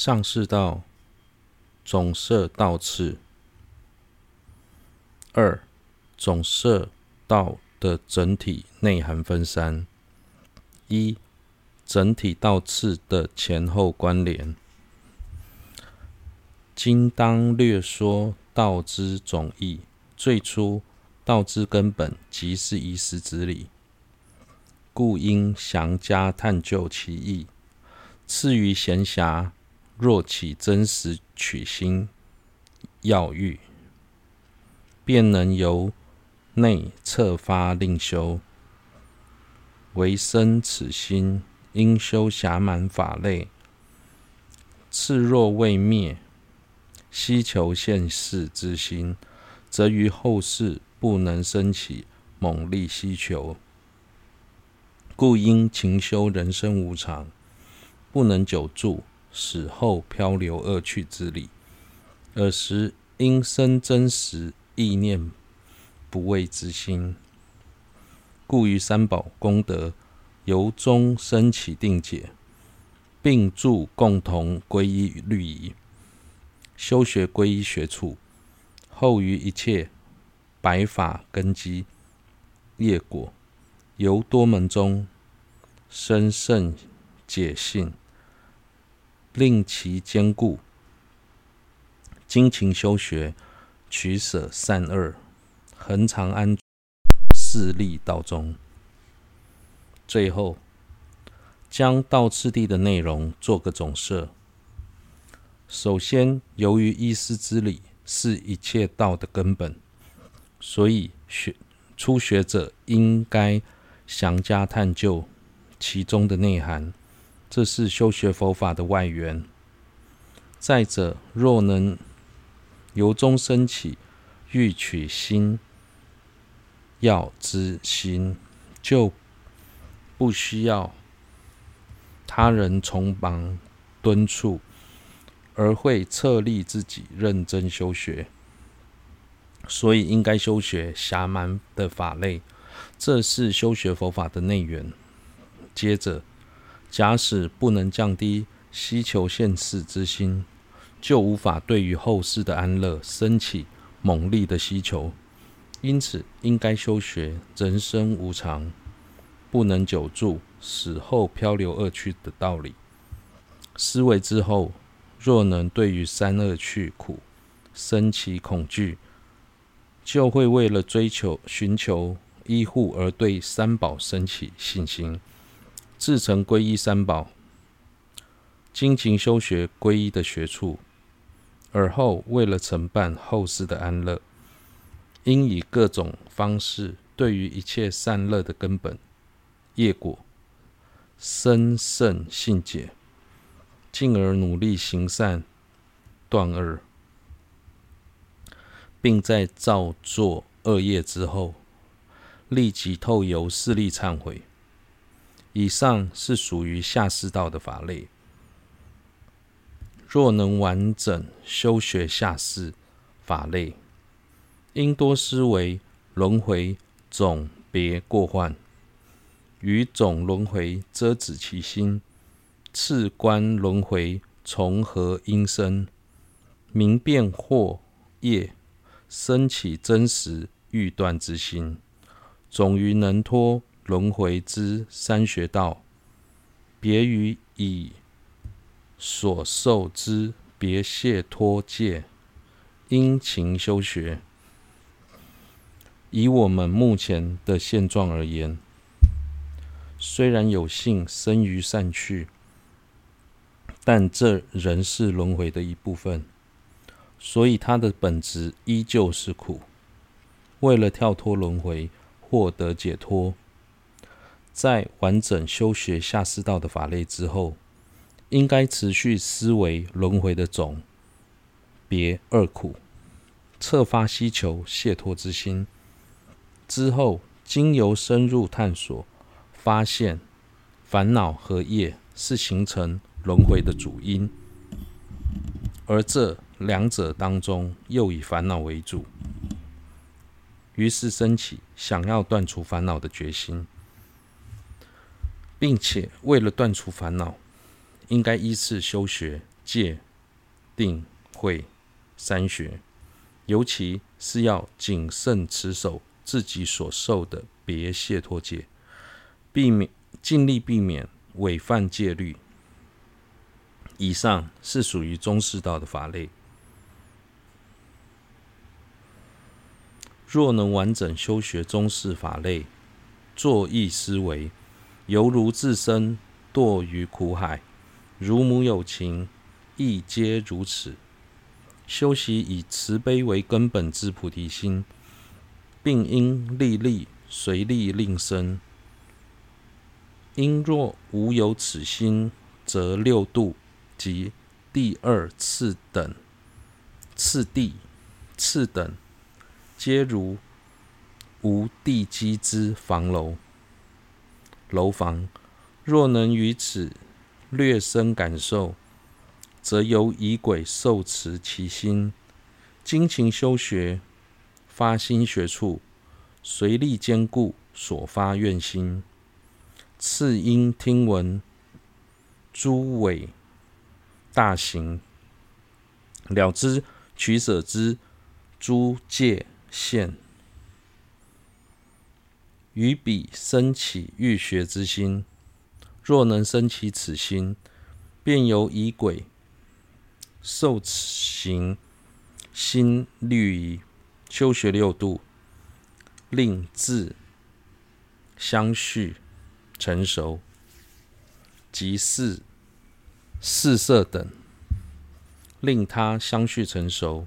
上士道总摄道次。二、总摄道的整体内涵分三：一、整体道次的前后关联。今当略说道之总义。最初，道之根本即是依师之理，故应详加探究其义。次于闲暇，若起真实取心要欲，便能由内策发令修。唯生此心，应修暇满法类。次若未灭。希求现世之心，则于后世不能生起猛力希求，故应勤修人生无常，不能久住，死后漂流恶趣之理。尔时应生真实意念不畏之心，故于三宝功德由衷生起定解，并助共同皈依律仪。修学皈依学处，后于一切白法根基业果，由多门中生胜解性，令其坚固。精勤修学，取舍善恶，恒常安住自利道中。最后，将道次第的内容做个总摄。首先，由于一师之理是一切道的根本，所以学初学者应该详加探究其中的内涵，这是修学佛法的外缘。再者，若能由衷生起欲取心要之心，就不需要他人从旁敦促。而会策立自己认真修学，所以应该修学暇满的法类，这是修学佛法的内缘。接着，假使不能降低希求现世之心，就无法对于后世的安乐升起猛力的希求。因此，应该修学人生无常，不能久住，死后漂流恶趣的道理。思维之后。若能对于三恶趣苦生起恐惧，就会为了追求、寻求依护而对三宝升起信心，至诚皈依三宝，精勤修学皈依的学处，而后为了承办后世的安乐，应以各种方式对于一切善乐的根本业果深胜信解。进而努力行善，断恶，并在造作恶业之后，立即透由势力忏悔。以上是属于下士道的法类。若能完整修学下士法类，应多思维轮回总别过患，于总轮回遮止其心。次观轮回从何因生，明辨惑业，生起真实欲断之心，总于能脱轮回之三学道，别于以所受之别解脱戒，殷勤修学。以我们目前的现状而言，虽然有幸生于善趣。但这仍是轮回的一部分，所以它的本质依旧是苦。为了跳脱轮回，获得解脱，在完整修学下士道的法类之后，应该持续思维轮回的总别二苦，策发希求解脱之心。之后，经由深入探索，发现烦恼和业是形成。轮回的主因，而这两者当中又以烦恼为主，于是升起想要断除烦恼的决心，并且为了断除烦恼，应该依次修学戒、定、慧三学，尤其是要谨慎持守自己所受的别解脱戒，避免尽力避免违犯戒律。以上是属于中士道的法类。若能完整修学中士法类，作意思维，犹如自身堕于苦海，如母有情，亦皆如此。修习以慈悲为根本之菩提心，并应力力随利令生。因若无有此心，则六度及第二次等次第次等。皆如无地基之房楼，楼房若能于此略生感受，则由仪轨受持其心，精勤修学，发心学处，随力坚固所发愿心。次应听闻诸伟大行，了知取舍之诸界。现于彼生起欲学之心，若能生起此心，便由仪轨受行心律仪，修学六度，令自相续成熟，及四四摄等，令他相续成熟。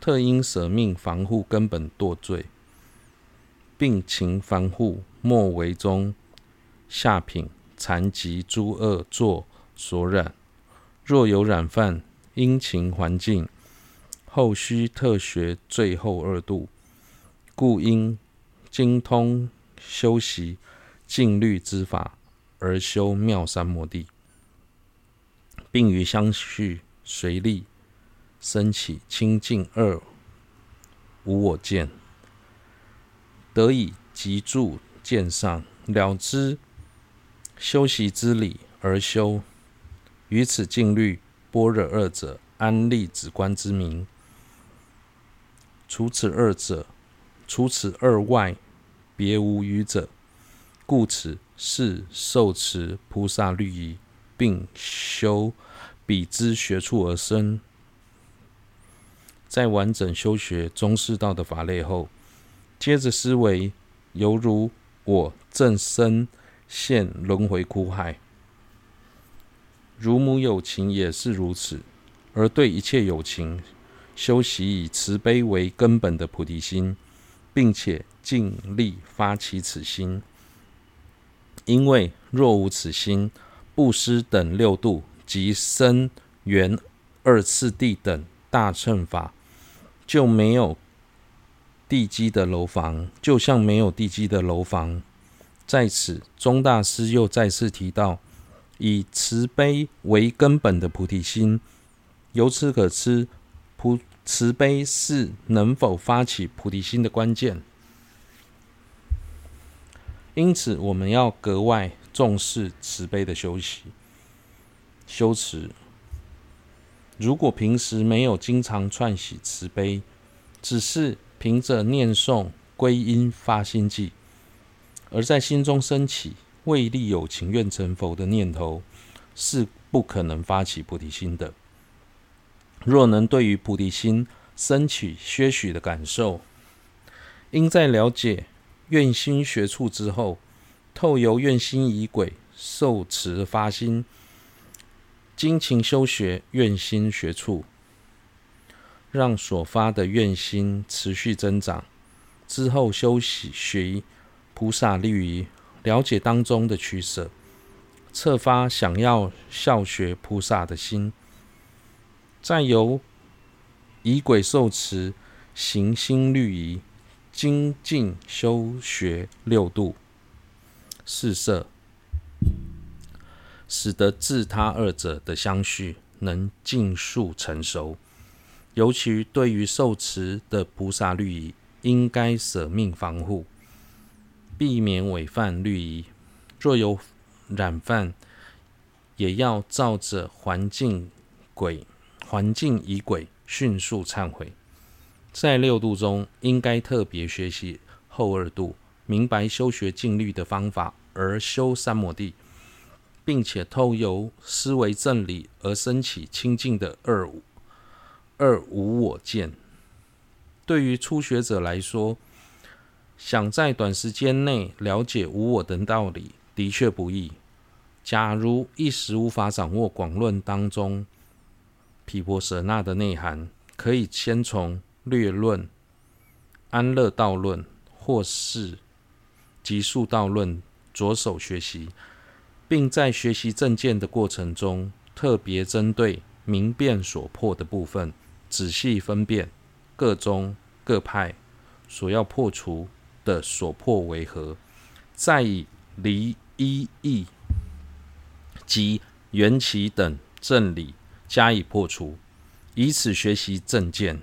特因舍命防护根本堕罪，病情防护莫为中下品残疾诸恶作所染。若有染犯，应勤还净。后须特学最后二度，故应精通修习静虑之法，而修妙三摩地，并于相续随力。生起清净二无我见，得以集住见上，了知修习之理而修，于此静虑般若二者安立止观之名。除此二者，除此二外，别无余者。故此是受持菩萨律仪，并修彼之学处而生。在完整修学中士道的法类后，接着思维，犹如我正身陷轮回苦海，如母有情也是如此，而对一切有情，修习以慈悲为根本的菩提心，并且尽力发起此心。因为若无此心，布施等六度及生缘二次第等大乘法。就没有地基的楼房，就像没有地基的楼房。在此，宗大师又再次提到，以慈悲为根本的菩提心。由此可知，菩慈悲是能否发起菩提心的关键。因此，我们要格外重视慈悲的修习、修持。如果平时没有经常串习慈悲，只是凭着念诵归因发心偈，而在心中升起为利有情愿成佛的念头，是不可能发起菩提心的。若能对于菩提心升起些许的感受，应在了解愿心学处之后，透由愿心仪轨受持发心。精勤修学愿心学处，让所发的愿心持续增长。之后修习学菩萨律仪，了解当中的取舍，策发想要效学菩萨的心。再由以轨受持行心律仪，精进修学六度四摄。使得自他二者的相续能尽数成熟，尤其对于受持的菩萨律仪，应该舍命防护，避免违犯律仪。若有染犯，也要照着环境轨环境仪轨，迅速忏悔。在六度中，应该特别学习后二度，明白修学静虑的方法而修三摩地，并且透由思维正理而升起清净的二二无我见。对于初学者来说，想在短时间内了解无我的道理，的确不易。假如一时无法掌握广论当中毗婆舍那的内涵，可以先从略论、安乐道论或是集数道论着手学习，并在学习正见的过程中，特别针对明辨所破的部分，仔细分辨各宗各派所要破除的所破为何，再以离一义。及缘起等正理加以破除，以此学习正见。